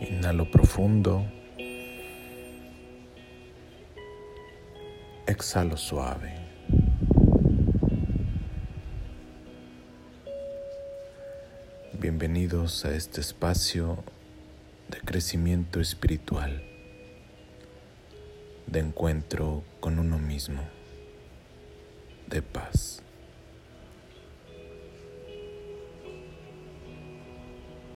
Inhalo profundo. Exhalo suave. Bienvenidos a este espacio de crecimiento espiritual, de encuentro con uno mismo, de paz.